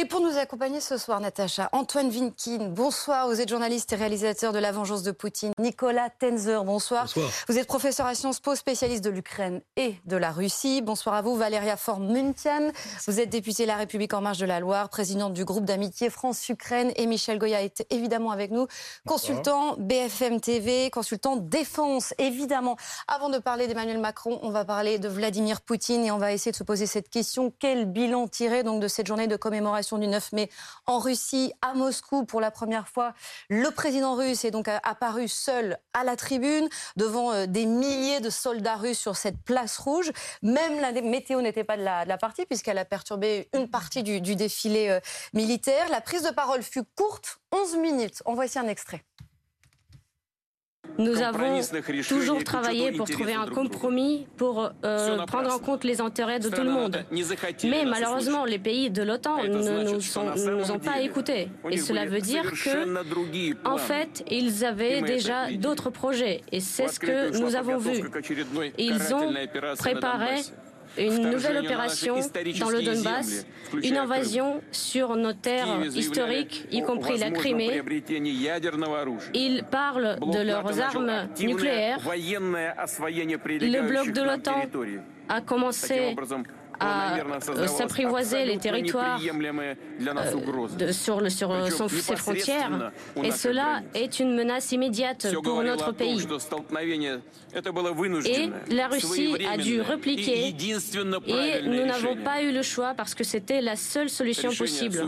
Et pour nous accompagner ce soir, Natacha, Antoine Vinkin, bonsoir. Vous êtes journaliste et réalisateur de La Vengeance de Poutine. Nicolas Tenzer, bonsoir. Bonsoir. Vous êtes professeur à Sciences Po, spécialiste de l'Ukraine et de la Russie. Bonsoir à vous, Valéria Formuntian. Vous êtes députée La République En Marche de la Loire, présidente du groupe d'amitié France-Ukraine. Et Michel Goya est évidemment avec nous, consultant BFM TV, consultant défense, évidemment. Avant de parler d'Emmanuel Macron, on va parler de Vladimir Poutine et on va essayer de se poser cette question. Quel bilan tirer donc de cette journée de commémoration du 9 mai en Russie, à Moscou, pour la première fois. Le président russe est donc apparu seul à la tribune, devant euh, des milliers de soldats russes sur cette place rouge. Même la météo n'était pas de la, partie, puisqu'elle a perturbé une partie du, du défilé euh, militaire. La prise de parole fut courte, 11 minutes. En voici un extrait. Nous avons toujours travaillé pour trouver un compromis pour euh, prendre en compte les intérêts de tout le monde. Mais malheureusement, les pays de l'OTAN ne nous, ont pas écoutés. Et cela veut dire que, en fait, ils avaient déjà d'autres projets. Et c'est ce que nous avons vu. Ils ont préparé une nouvelle opération dans le Donbass, une invasion sur nos terres historiques, y compris la Crimée. Ils parlent de leurs armes nucléaires. Le bloc de l'OTAN a commencé à euh, s'apprivoiser les territoires euh, sur, le, sur ses frontières. Et cela est une menace immédiate pour notre pays. Et la Russie a dû repliquer et nous n'avons pas eu le choix parce que c'était la seule solution possible.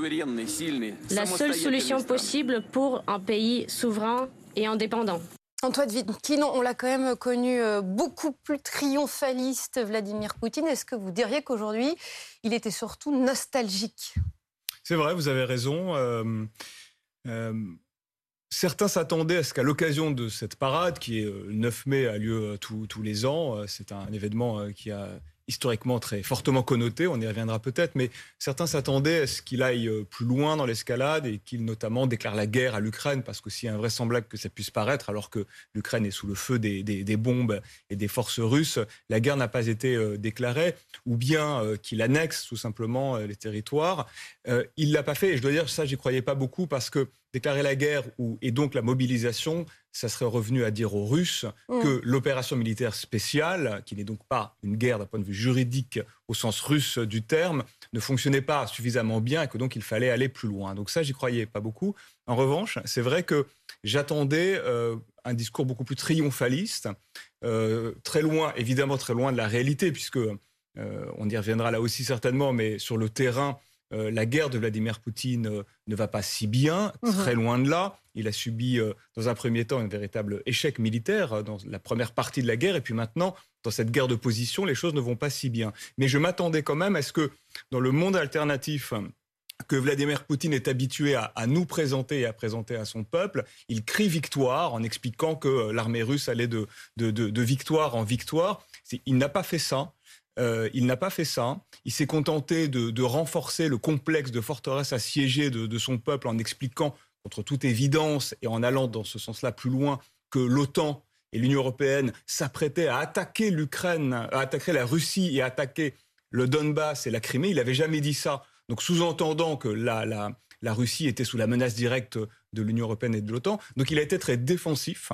La seule solution possible pour un pays souverain et indépendant. Antoine Vitkin, on l'a quand même connu euh, beaucoup plus triomphaliste, Vladimir Poutine. Est-ce que vous diriez qu'aujourd'hui, il était surtout nostalgique? C'est vrai, vous avez raison. Euh, euh, certains s'attendaient à ce qu'à l'occasion de cette parade, qui est le 9 mai, a lieu tous les ans, c'est un événement qui a historiquement très fortement connoté, on y reviendra peut-être, mais certains s'attendaient à ce qu'il aille euh, plus loin dans l'escalade et qu'il notamment déclare la guerre à l'Ukraine, parce qu'aussi invraisemblable que ça puisse paraître, alors que l'Ukraine est sous le feu des, bombes et des forces russes, la guerre n'a pas été euh, déclarée, ou bien euh, qu'il annexe tout simplement les territoires. il l'a pas fait, et je dois dire ça, j'y croyais pas beaucoup, parce que déclarer la guerre ou, et donc la mobilisation, ça serait revenu à dire aux Russes mm. que l'opération militaire spéciale, qui n'est donc pas une guerre d'un point de vue juridique au sens russe du terme, ne fonctionnait pas suffisamment bien et que donc il fallait aller plus loin. Donc ça, j'y croyais pas beaucoup. En revanche, c'est vrai que j'attendais euh, un discours beaucoup plus triomphaliste, euh, très loin, évidemment très loin de la réalité, puisque euh, on y reviendra là aussi certainement, mais sur le terrain, euh, la guerre de Vladimir Poutine euh, ne va pas si bien, mhm. très loin de là. Il a subi euh, dans un premier temps un véritable échec militaire dans la première partie de la guerre, et puis maintenant, dans cette guerre de position, les choses ne vont pas si bien. Mais je m'attendais quand même à ce que dans le monde alternatif, que Vladimir Poutine est habitué à, nous présenter et à présenter à son peuple, il crie victoire en expliquant que l'armée russe allait de, de victoire en victoire. Il n'a pas fait ça. Euh, il n'a pas fait ça. Il s'est contenté de, renforcer le complexe de forteresse assiégée de, de son peuple en expliquant, contre toute évidence et en allant dans ce sens-là plus loin, que l'OTAN et l'Union européenne s'apprêtaient à attaquer l'Ukraine, à attaquer la Russie et à attaquer le Donbass et la Crimée. Il n'avait jamais dit ça. Donc sous-entendant que la, la Russie était sous la menace directe de l'Union européenne et de l'OTAN. Donc il a été très défensif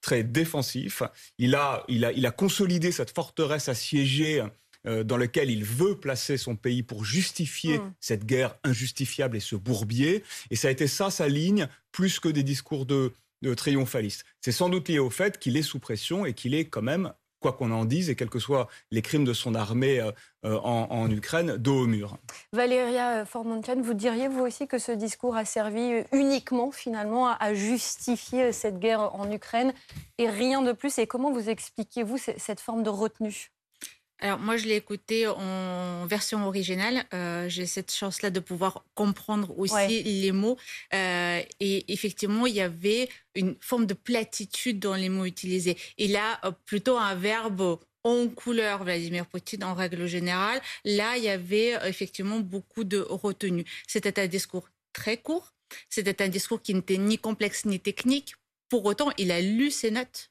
très défensif. Il a, il a, il a consolidé cette forteresse assiégée euh, dans laquelle il veut placer son pays pour justifier mm. cette guerre injustifiable et ce bourbier. Et ça a été ça sa ligne, plus que des discours de, de triomphalistes. C'est sans doute lié au fait qu'il est sous pression et qu'il est quand même quoi qu'on en dise, et quels que soient les crimes de son armée euh, euh, en, Ukraine, dos au mur. Valéria Formontian, vous diriez vous aussi que ce discours a servi uniquement finalement à, justifier cette guerre en Ukraine et rien de plus Et comment vous expliquez-vous cette forme de retenue? Alors moi, je l'ai écouté en version originale. Euh, j'ai cette chance-là de pouvoir comprendre aussi les mots. Euh, et effectivement, il y avait une forme de platitude dans les mots utilisés. Il a euh, plutôt un verbe en couleur, Vladimir Poutine, en règle générale. Là, il y avait effectivement beaucoup de retenue. C'était un discours très court. C'était un discours qui n'était ni complexe ni technique. Pour autant, il a lu ses notes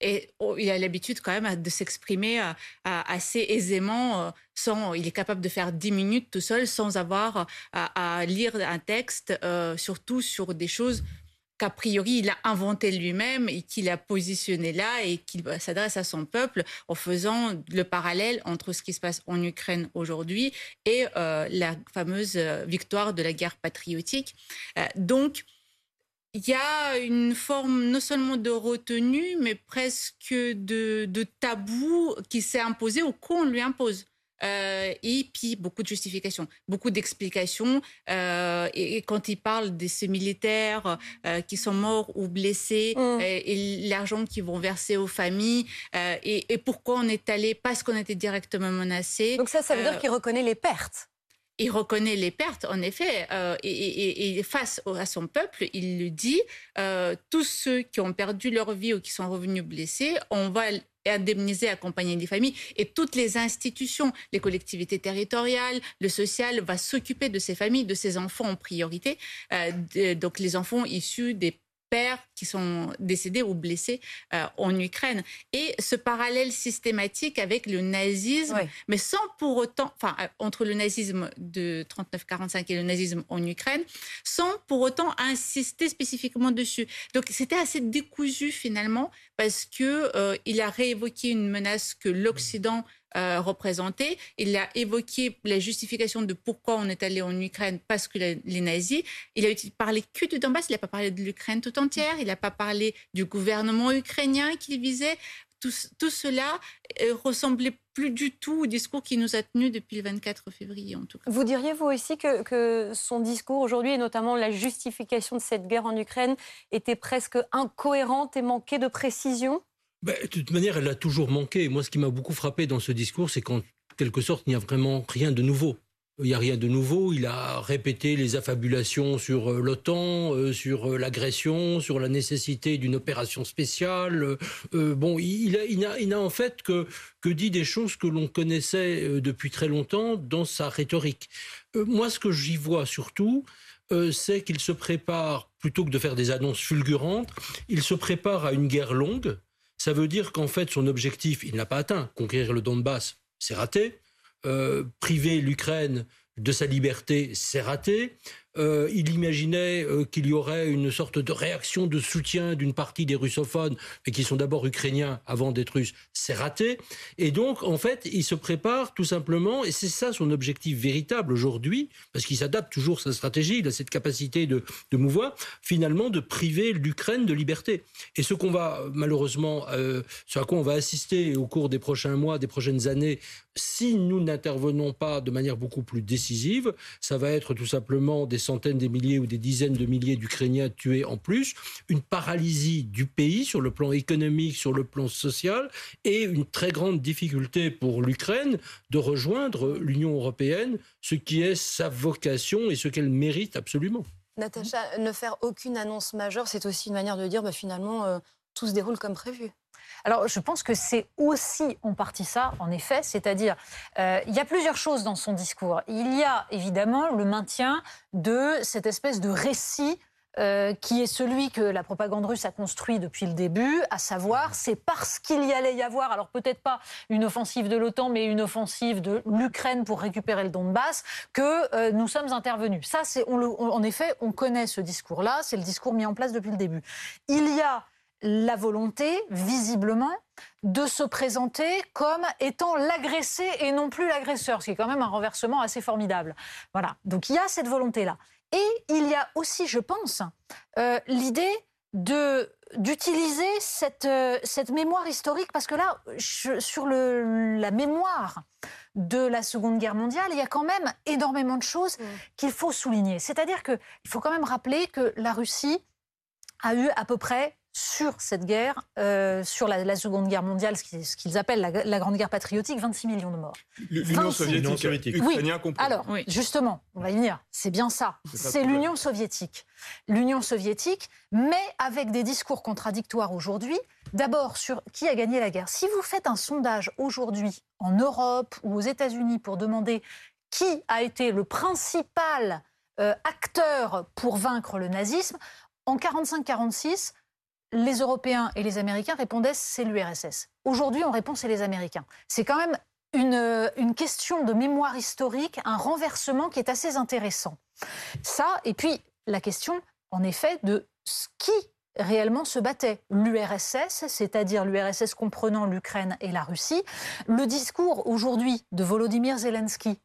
Et oh, il a l'habitude quand même de s'exprimer assez aisément. sans, il est capable de faire 10 minutes tout seul sans avoir à, lire un texte, surtout sur des choses qu'a priori il a inventé lui-même et qu'il a positionné là et qu'il s'adresse à son peuple en faisant le parallèle entre ce qui se passe en Ukraine aujourd'hui et euh, la fameuse euh, victoire de la guerre patriotique. Euh, donc, il y a une forme non seulement de retenue, mais presque de, de tabou qui s'est imposé ou qu'on lui impose. Euh, et puis beaucoup de justifications, beaucoup d'explications. Euh, et, quand il parle de ces militaires euh, qui sont morts ou blessés mmh. et, l'argent qu'ils vont verser aux familles et, pourquoi on est allé parce qu'on était directement menacé. Donc ça, ça veut dire qu'il reconnaît les pertes il reconnaît les pertes, en effet, et, face à son peuple, il lui dit tous ceux qui ont perdu leur vie ou qui sont revenus blessés, on va indemniser, accompagner les familles. Et toutes les institutions, les collectivités territoriales, le social, va s'occuper de ces familles, de ces enfants en priorité. Euh, donc les enfants issus des pères qui sont décédés ou blessés euh, en Ukraine. Et ce parallèle systématique avec le nazisme, mais sans pour autant, enfin, euh, entre le nazisme de 39-45 et le nazisme en Ukraine, sans pour autant insister spécifiquement dessus. Donc c'était assez décousu finalement parce que euh, il a réévoqué une menace que l'Occident euh, représenté. Il a évoqué la justification de pourquoi on est allé en Ukraine parce que les nazis. Il a parlé que du Donbass, il n'a pas parlé de l'Ukraine tout entière, il n'a pas parlé du gouvernement ukrainien qu'il visait. Tout, cela euh, ressemblait plus du tout au discours qui nous a tenus depuis le 24 février, en tout cas. Vous diriez, vous aussi, que, que son discours aujourd'hui, et notamment la justification de cette guerre en Ukraine, était presque incohérente et manquait de précision? Bah, de toute manière, elle a toujours manqué. Moi, ce qui m'a beaucoup frappé dans ce discours, c'est qu'en quelque sorte, il n'y a vraiment rien de nouveau. Il n'y a rien de nouveau. Il a répété les affabulations sur euh, l'OTAN, euh, sur euh, l'agression, sur la nécessité d'une opération spéciale. bon, il n'a en fait que, que dit des choses que l'on connaissait depuis très longtemps dans sa rhétorique. moi, ce que j'y vois surtout, c'est qu'il se prépare, plutôt que de faire des annonces fulgurantes, il se prépare à une guerre longue ça veut dire qu'en fait, son objectif, il n'a pas atteint. Conquérir le Donbass, c'est raté. Euh, priver l'Ukraine de sa liberté, c'est raté. Euh, il imaginait euh, qu'il y aurait une sorte de réaction de soutien d'une partie des russophones, mais qui sont d'abord ukrainiens avant d'être russes. C'est raté. Et donc, en fait, il se prépare tout simplement, et c'est ça son objectif véritable aujourd'hui, parce qu'il s'adapte toujours sa stratégie, il a cette capacité de, mouvoir, finalement, de priver l'Ukraine de liberté. Et ce qu'on va, malheureusement, euh, ce à quoi on va assister au cours des prochains mois, des prochaines années, si nous n'intervenons pas de manière beaucoup plus décisive, ça va être tout simplement des centaines, des milliers ou des dizaines de milliers d'Ukrainiens tués en plus, une paralysie du pays sur le plan économique, sur le plan social, et une très grande difficulté pour l'Ukraine de rejoindre l'Union européenne, ce qui est sa vocation et ce qu'elle mérite absolument. Natacha, ne faire aucune annonce majeure, c'est aussi une manière de dire bah, finalement euh, tout se déroule comme prévu. Alors, je pense que c'est aussi en partie ça, en effet, c'est-à-dire, euh, il y a plusieurs choses dans son discours. Il y a évidemment le maintien de cette espèce de récit euh, qui est celui que la propagande russe a construit depuis le début, à savoir c'est parce qu'il y allait y avoir, alors peut-être pas une offensive de l'OTAN, mais une offensive de l'Ukraine pour récupérer le Donbass, que euh, nous sommes intervenus. Ça, c'est, en effet, on connaît ce discours-là, c'est le discours mis en place depuis le début. Il y a la volonté, visiblement, de se présenter comme étant l'agressé et non plus l'agresseur, ce qui est quand même un renversement assez formidable. Voilà, donc il y a cette volonté-là. Et il y a aussi, je pense, euh, l'idée de d'utiliser cette, euh, cette mémoire historique, parce que là, sur le, la mémoire de la Seconde Guerre mondiale, il y a quand même énormément de choses mmh. qu'il faut souligner. C'est-à-dire qu'il faut quand même rappeler que la Russie a eu à peu près sur cette guerre, euh, sur la, Seconde Guerre mondiale, ce qu'ils appellent la, Grande Guerre patriotique, 26 millions de morts. L'Union soviétique, oui. Alors, justement, on va y venir, c'est bien ça. C'est l'Union soviétique. L'Union soviétique, mais avec des discours contradictoires aujourd'hui. D'abord, sur qui a gagné la guerre. Si vous faites un sondage aujourd'hui en Europe ou aux États-Unis pour demander qui a été le principal euh, acteur pour vaincre le nazisme, en 45-46, les Européens et les Américains répondaient c'est l'URSS. Aujourd'hui, on répond c'est les Américains. C'est quand même une, une, question de mémoire historique, un renversement qui est assez intéressant. Ça, et puis la question, en effet, de qui réellement se battait. L'URSS, c'est-à-dire l'URSS comprenant l'Ukraine et la Russie. Le discours aujourd'hui de Volodymyr Zelensky,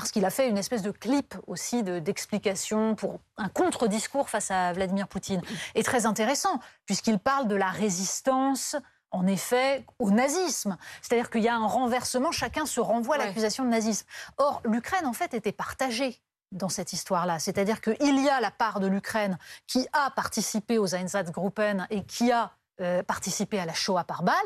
parce qu'il a fait une espèce de clip aussi d'explication pour un contre-discours face à Vladimir Poutine, est très intéressant, puisqu'il parle de la résistance en effet, au nazisme. C'est-à-dire qu'il y a un renversement, chacun se renvoie à l'accusation de nazisme. Or, l'Ukraine, en fait, était partagée dans cette histoire-là. C'est-à-dire qu'il y a la part de l'Ukraine qui a participé aux Einsatzgruppen et qui a euh, participé à la Shoah par balle,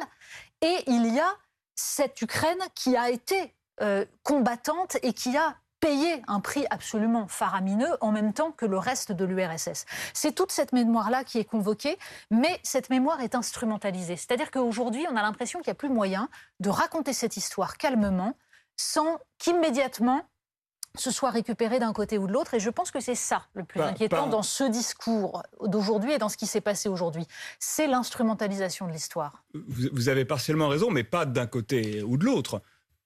et il y a cette Ukraine qui a été euh, combattante et qui a payé un prix absolument faramineux en même temps que le reste de l'URSS. C'est toute cette mémoire-là qui est convoquée, mais cette mémoire est instrumentalisée. C'est-à-dire qu'aujourd'hui, on a l'impression qu'il n'y a plus moyen de raconter cette histoire calmement sans qu'immédiatement ce soit récupéré d'un côté ou de l'autre. Et je pense que c'est ça le plus inquiétant dans ce discours d'aujourd'hui et dans ce qui s'est passé aujourd'hui. C'est l'instrumentalisation de l'histoire. Vous, avez partiellement raison, mais pas d'un côté ou de l'autre.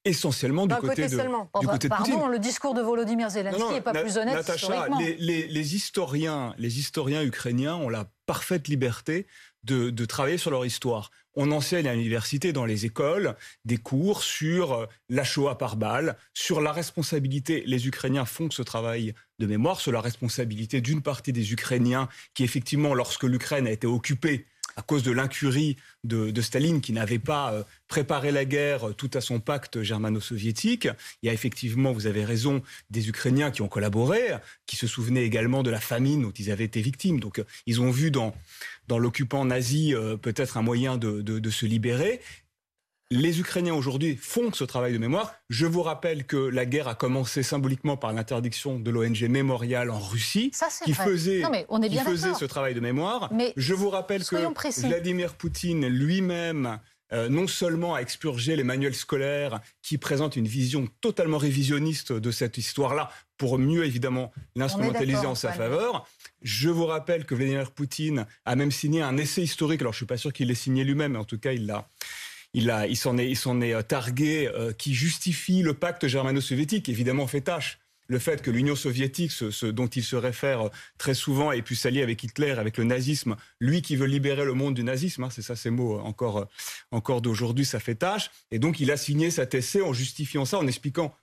Essentiellement du côté, de, seulement. du côté pardon, le discours de Volodymyr Zelensky n'est pas plus honnête Natacha, les, historiens, les historiens ukrainiens ont la parfaite liberté de, de travailler sur leur histoire. On enseigne à l'université, dans les écoles, des cours sur euh, la Shoah par balle, sur la responsabilité, les Ukrainiens font ce travail de mémoire, sur la responsabilité d'une partie des Ukrainiens qui, effectivement, lorsque l'Ukraine a été occupée, à cause de l'incurie de, Staline qui n'avait pas euh, préparé la guerre euh, tout à son pacte germano-soviétique. Il y a effectivement, vous avez raison, des Ukrainiens qui ont collaboré, qui se souvenaient également de la famine dont ils avaient été victimes. Donc ils ont vu dans, l'occupant nazi euh, peut-être un moyen de, se libérer. Les Ukrainiens aujourd'hui font ce travail de mémoire. Je vous rappelle que la guerre a commencé symboliquement par l'interdiction de l'ONG Mémorial en Russie, qui faisait, qui faisait ce travail de mémoire. Mais je vous rappelle que Vladimir Poutine lui-même euh, non seulement a expurgé les manuels scolaires qui présentent une vision totalement révisionniste de cette histoire-là, pour mieux évidemment l'instrumentaliser en sa faveur, je vous rappelle que Vladimir Poutine a même signé un essai historique. Alors, je suis pas sûr qu'il l'ait signé lui-même, mais en tout cas, il l'a. Il, s'en est euh, targué, euh, qui justifie le pacte germano-soviétique, évidemment fait tâche. Le fait que l'Union soviétique, ce, dont il se réfère euh, très souvent, ait pu s'allier avec Hitler, avec le nazisme, lui qui veut libérer le monde du nazisme, hein, c'est ça ces mots encore, encore d'aujourd'hui, ça fait tâche. Et donc il a signé cet essai en justifiant ça, en expliquant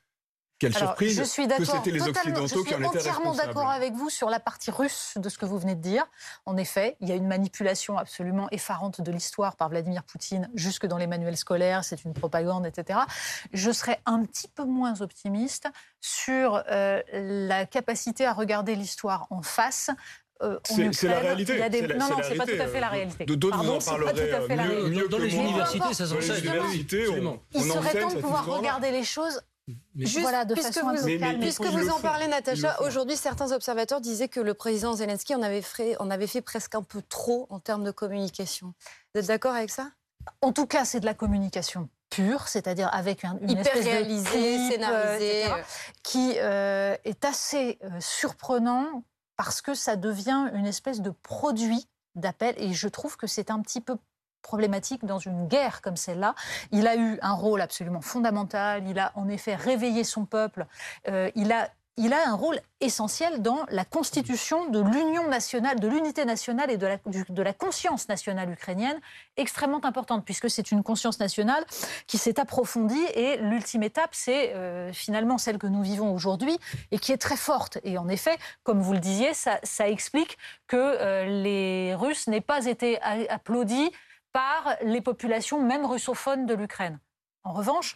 quelle surprise je suis que c'était les Occidentaux qui en étaient responsables. Je suis entièrement d'accord avec vous sur la partie russe de ce que vous venez de dire. En effet, il y a une manipulation absolument effarante de l'histoire par Vladimir Poutine jusque dans les manuels scolaires, c'est une propagande, etc. Je serais un petit peu moins optimiste sur euh, la capacité à regarder l'histoire en face euh, c'est la réalité. non, non, c'est pas tout à fait la réalité. D'autres vous en parlerez mieux, mieux Dans les universités, ça s'enseigne. Il serait temps de pouvoir regarder les choses Juste, voilà, de puisque vous, puisque vous en parlez, Natacha, aujourd'hui, certains observateurs disaient que le président Zelensky en avait, fait, en avait fait presque un peu trop en termes de communication. Vous êtes d'accord avec ça? En tout cas, c'est de la communication pure, c'est-à-dire avec un, une Hyper espèce réalisé, de scénarisé, qui euh, est assez euh, surprenant parce que ça devient une espèce de produit d'appel et je trouve que c'est un petit peu problématique dans une guerre comme celle-là. Il a eu un rôle absolument fondamental, il a en effet réveillé son peuple, euh, il a il a un rôle essentiel dans la constitution de l'union nationale, de l'unité nationale et de la, conscience nationale ukrainienne, extrêmement importante, puisque c'est une conscience nationale qui s'est approfondie et l'ultime étape, c'est euh, finalement celle que nous vivons aujourd'hui et qui est très forte. Et en effet, comme vous le disiez, ça, ça explique que euh, les Russes n'aient pas été applaudis par les populations, même russophones, de l'Ukraine. En revanche,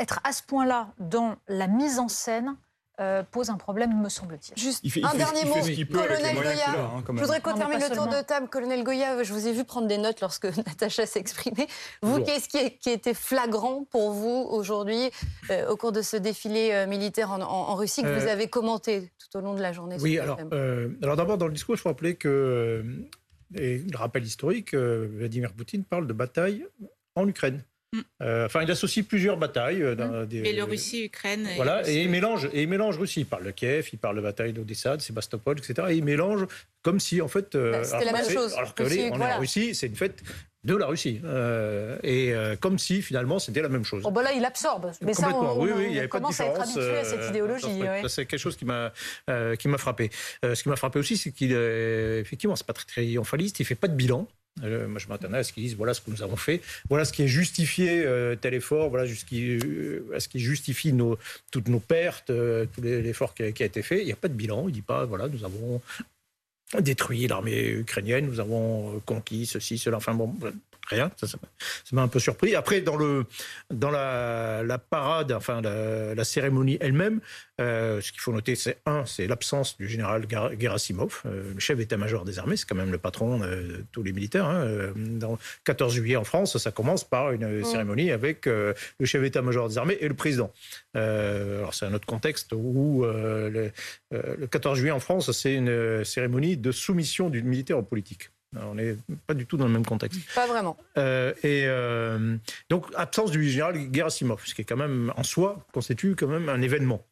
être à ce point-là dans la mise en scène euh, pose un problème, me semble-t-il. Juste un dernier mot, colonel Goya. Hein, je voudrais qu'on termine le tour de table. Colonel Goya, je vous ai vu prendre des notes lorsque Natacha s'exprimait. Vous, qu'est-ce qui, été flagrant pour vous aujourd'hui euh, au cours de ce défilé euh, militaire en, Russie que vous avez commenté tout au long de la journée Oui, alors, alors d'abord dans le discours, il faut rappeler que et le rappel historique, euh, Vladimir Poutine parle de bataille en Ukraine. Euh, enfin, il associe plusieurs batailles. Euh, dans mmh. des, Biélorussie, Ukraine. Voilà, et, il mélange, et il mélange Russie. Il parle de Kiev, il parle de bataille d'Odessa, de Sébastopol, etc. Et il mélange comme si, en fait. Bah, C'était la même chose. Alors que est en Russie, c'est une fête de la Russie. Euh, et euh, comme si finalement c'était la même chose. Oh bah là, il absorbe. Mais ça, on, oui, oui, il y avait commence pas de à être habitué à cette euh, idéologie. C'est quelque chose qui m'a qui m'a frappé. ce qui m'a frappé aussi, c'est qu'il effectivement, c'est pas très triomphaliste. Il fait pas de bilan. moi, je m'attendais à ce qu'ils disent voilà ce que nous avons fait, voilà ce qui est justifié tel effort, voilà ce qui, ce qui justifie nos, toutes nos pertes, tout l'effort qui, qui, a été fait. Il n'y a pas de bilan. Il dit pas voilà nous avons détruit l'armée ukrainienne, nous avons euh, conquis ceci, cela, enfin bon, rien, ça, m'a un peu surpris. Après, dans, le, dans la, parade, enfin la, cérémonie elle-même, euh, ce qu'il faut noter, c'est un, c'est l'absence du général Gerasimov, euh, le chef d'état-major des armées, c'est quand même le patron de tous les militaires. Hein, dans 14 juillet en France, ça commence par une mm. cérémonie avec le chef d'état-major des armées et le président. alors c'est un autre contexte où le, le 14 juillet en France, c'est une cérémonie de soumission du militaire aux politiques. On n'est pas du tout dans le même contexte. Pas vraiment. Euh, et euh, donc, absence du général Gerasimov, ce qui est quand même, en soi, constitue quand même un événement.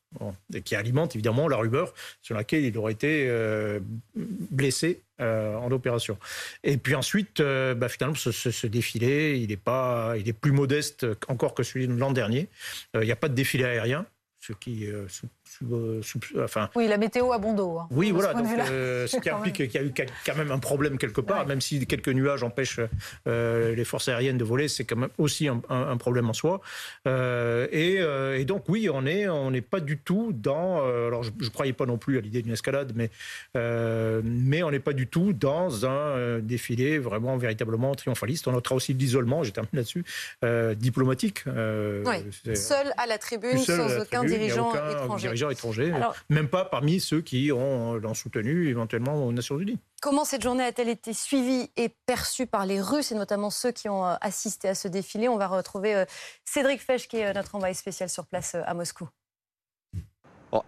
et qui alimente évidemment la rumeur sur laquelle il aurait été euh, blessé en opération. Et puis ensuite, bah, finalement, ce, défilé, il est, pas, il est plus modeste encore que celui de l'an dernier. Il n'y a pas de défilé aérien, ce qui enfin, oui, la météo a bon dos. Hein, oui, voilà. Donc, euh, ce qui implique qu'il y a eu quand même un problème quelque part, même si quelques nuages empêchent euh, les forces aériennes de voler, c'est quand même aussi un, problème en soi. Et, donc, oui, on n'est on n'est pas du tout dans. alors, je ne croyais pas non plus à l'idée d'une escalade, mais, mais on n'est pas du tout dans un défilé vraiment, véritablement triomphaliste. On notera aussi l'isolement, j'ai terminé là-dessus, diplomatique. Seul à la tribune, sans aucun dirigeant étranger étrangers, même pas parmi ceux qui ont l'ont soutenu éventuellement aux Nations Unies. Comment cette journée a-t-elle été suivie et perçue par les Russes et notamment ceux qui ont euh, assisté à ce défilé? On va retrouver euh, Cédric Fesch qui est euh, notre envoyé spécial sur place à Moscou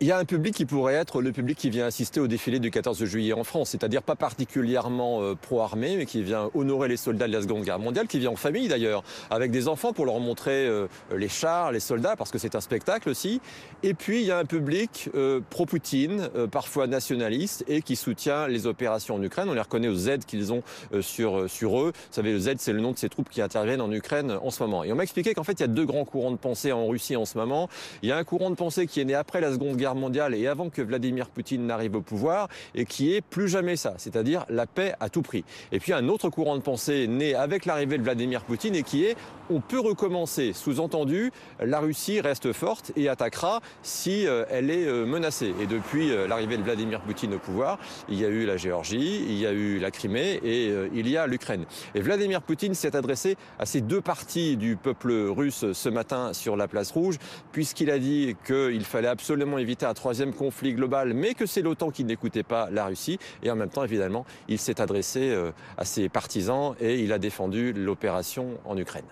il y a un public qui pourrait être le public qui vient assister au défilé du 14 juillet en France, c'est-à-dire pas particulièrement euh, pro-armée, mais qui vient honorer les soldats de la Seconde Guerre mondiale, qui vient en famille d'ailleurs, avec des enfants pour leur montrer euh, les chars, les soldats, parce que c'est un spectacle aussi. Et puis il y a un public euh, pro-Poutine, parfois nationaliste, et qui soutient les opérations en Ukraine. On les reconnaît aux aides qu'ils ont sur, sur eux. Vous savez, le Z, c'est le nom de ces troupes qui interviennent en Ukraine en ce moment. Et on m'a expliqué qu'en fait, il y a deux grands courants de pensée en Russie en ce moment. Il y a un courant de pensée qui est né après la Seconde Guerre mondiale et avant que Vladimir Poutine n'arrive au pouvoir et qui est plus jamais ça, c'est-à-dire la paix à tout prix. Et puis un autre courant de pensée né avec l'arrivée de Vladimir Poutine et qui est on peut recommencer. Sous-entendu, la Russie reste forte et attaquera si euh, elle est euh, menacée. Et depuis euh, l'arrivée de Vladimir Poutine au pouvoir, il y a eu la Géorgie, il y a eu la Crimée et il y a l'Ukraine. Et Vladimir Poutine s'est adressé à ces deux parties du peuple russe ce matin sur la place rouge, puisqu'il a dit qu'il fallait absolument éviter un troisième conflit global, mais que c'est l'OTAN qui n'écoutait pas la Russie. Et en même temps, évidemment, il s'est adressé à ses partisans et il a défendu l'opération en Ukraine.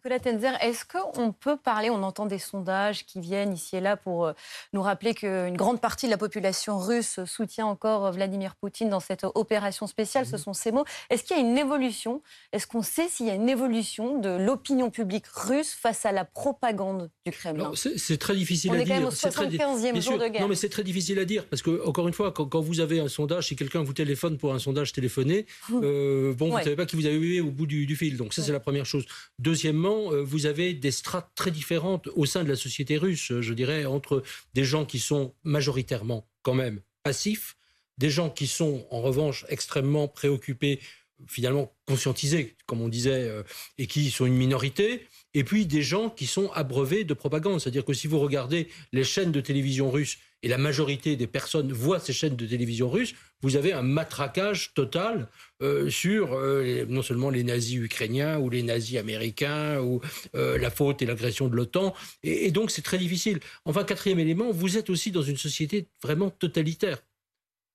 Nicolas Tenzer, est-ce qu'on peut parler, on entend des sondages qui viennent ici et là pour euh, nous rappeler qu'une grande partie de la population russe soutient encore Vladimir Poutine dans cette opération spéciale, ce mhm. sont ces mots. Est-ce qu'il y a une évolution? Est-ce qu'on sait s'il y a une évolution de l'opinion publique russe face à la propagande du Kremlin? C'est très difficile à dire. On est quand même au 75e jour de guerre. Non, mais c'est très difficile à dire parce que, encore une fois, quand, vous avez un sondage, si quelqu'un vous téléphone pour un sondage téléphoné, euh, bon, vous ne savez pas qui vous avez eu au bout du, du fil. Donc ça, c'est la première chose. Deuxièmement, euh, vous avez des strates très différentes au sein de la société russe, je dirais, entre des gens qui sont majoritairement quand même passifs, des gens qui sont en revanche extrêmement préoccupés, finalement conscientisés, comme on disait, euh, et qui sont une minorité, et puis des gens qui sont abreuvés de propagande. C'est-à-dire que si vous regardez les chaînes de télévision russes, et la majorité des personnes voient ces chaînes de télévision russes, vous avez un matraquage total euh, sur euh, non seulement les nazis ukrainiens ou les nazis américains ou euh, la faute et l'agression de l'OTAN. Et, donc c'est très difficile. Enfin, quatrième élément, vous êtes aussi dans une société vraiment totalitaire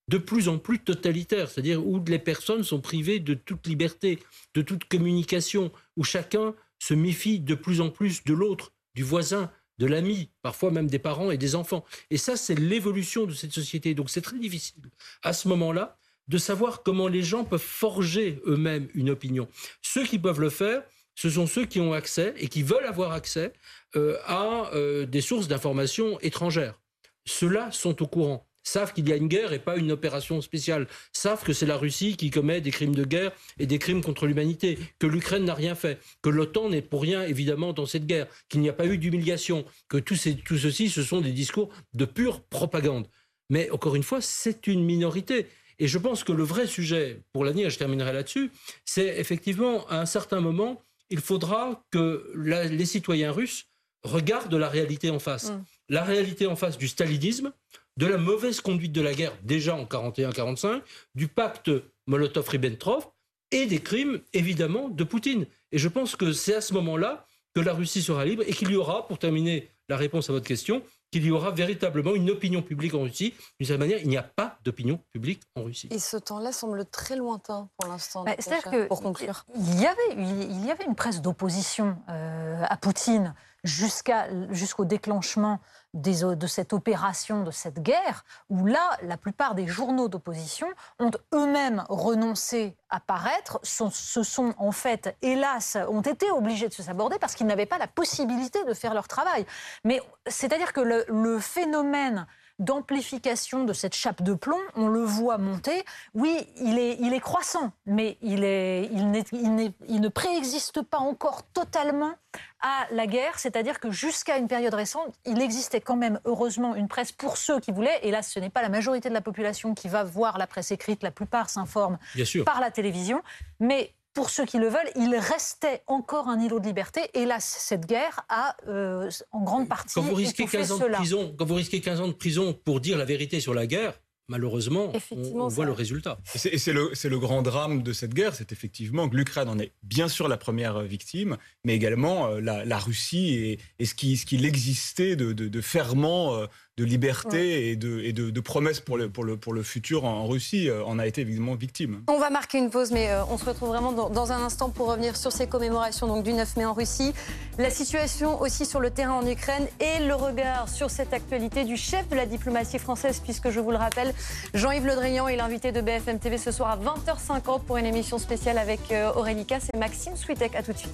de plus en plus totalitaire, c'est-à-dire où les personnes sont privées de toute liberté, de toute communication, où chacun se méfie de plus en plus de l'autre, du voisin, de l'ami, parfois même des parents et des enfants. Et ça, c'est l'évolution de cette société. Donc c'est très difficile à ce moment-là de savoir comment les gens peuvent forger eux-mêmes une opinion. Ceux qui peuvent le faire, ce sont ceux qui ont accès et qui veulent avoir accès euh, à euh, des sources d'informations étrangères. Ceux-là sont au courant savent qu'il y a une guerre et pas une opération spéciale, savent que c'est la Russie qui commet des crimes de guerre et des crimes contre l'humanité, que l'Ukraine n'a rien fait, que l'OTAN n'est pour rien évidemment dans cette guerre, qu'il n'y a pas eu d'humiliation, que tout, tout ceci, ce sont des discours de pure propagande. Mais encore une fois, c'est une minorité. Et je pense que le vrai sujet pour l'avenir, je terminerai là-dessus, c'est effectivement à un certain moment, il faudra que les citoyens russes regardent la réalité en face. Mmh. La réalité en face du stalinisme, de la mauvaise conduite de la guerre déjà en 41-45, du pacte Molotov-Ribbentrop et des crimes évidemment de Poutine. Et je pense que c'est à ce moment-là que la Russie sera libre et qu'il y aura, pour terminer la réponse à votre question, qu'il y aura véritablement une opinion publique en Russie. D'une certaine manière, il n'y a pas d'opinion publique en Russie. Et ce temps-là semble très lointain pour l'instant. Bah, c'est-à-dire que pour conclure, il y avait, il y avait une presse d'opposition euh, à Poutine jusqu'au déclenchement de cette opération, de cette guerre, où là, la plupart des journaux d'opposition ont eux-mêmes renoncé à paraître, se sont en fait, hélas, ont été obligés de se saborder parce qu'ils n'avaient pas la possibilité de faire leur travail. Mais c'est-à-dire que le phénomène d'amplification de cette chape de plomb, on le voit monter. Oui, il est, il est croissant, mais il, est, il, il, il ne préexiste pas encore totalement à la guerre, c'est-à-dire que jusqu'à une période récente, il existait quand même heureusement une presse pour ceux qui voulaient, et là ce n'est pas la majorité de la population qui va voir la presse écrite, la plupart s'informent par la télévision, mais pour ceux qui le veulent, il restait encore un îlot de liberté. Et là, cette guerre a euh, en grande partie. Quand vous, risquez 15 ans de prison, quand vous risquez 15 ans de prison pour dire la vérité sur la guerre, malheureusement, on, voit le résultat. Et c'est le, le, grand drame de cette guerre, c'est effectivement que l'Ukraine en est bien sûr la première victime, mais également euh, la, Russie et, et, ce qu'il ce qui existait de, de, de ferment euh, de liberté et, de, et de, promesses pour le, pour, le, pour le futur en, Russie euh, en a été évidemment victime. On va marquer une pause, mais euh, on se retrouve vraiment dans, un instant pour revenir sur ces commémorations donc, du 9 mai en Russie, la situation aussi sur le terrain en Ukraine et le regard sur cette actualité du chef de la diplomatie française, puisque je vous le rappelle, Jean-Yves Le Drian est l'invité de BFM TV ce soir à 20h50 pour une émission spéciale avec euh, Aurélie Cass et Maxime Switek. À tout de suite.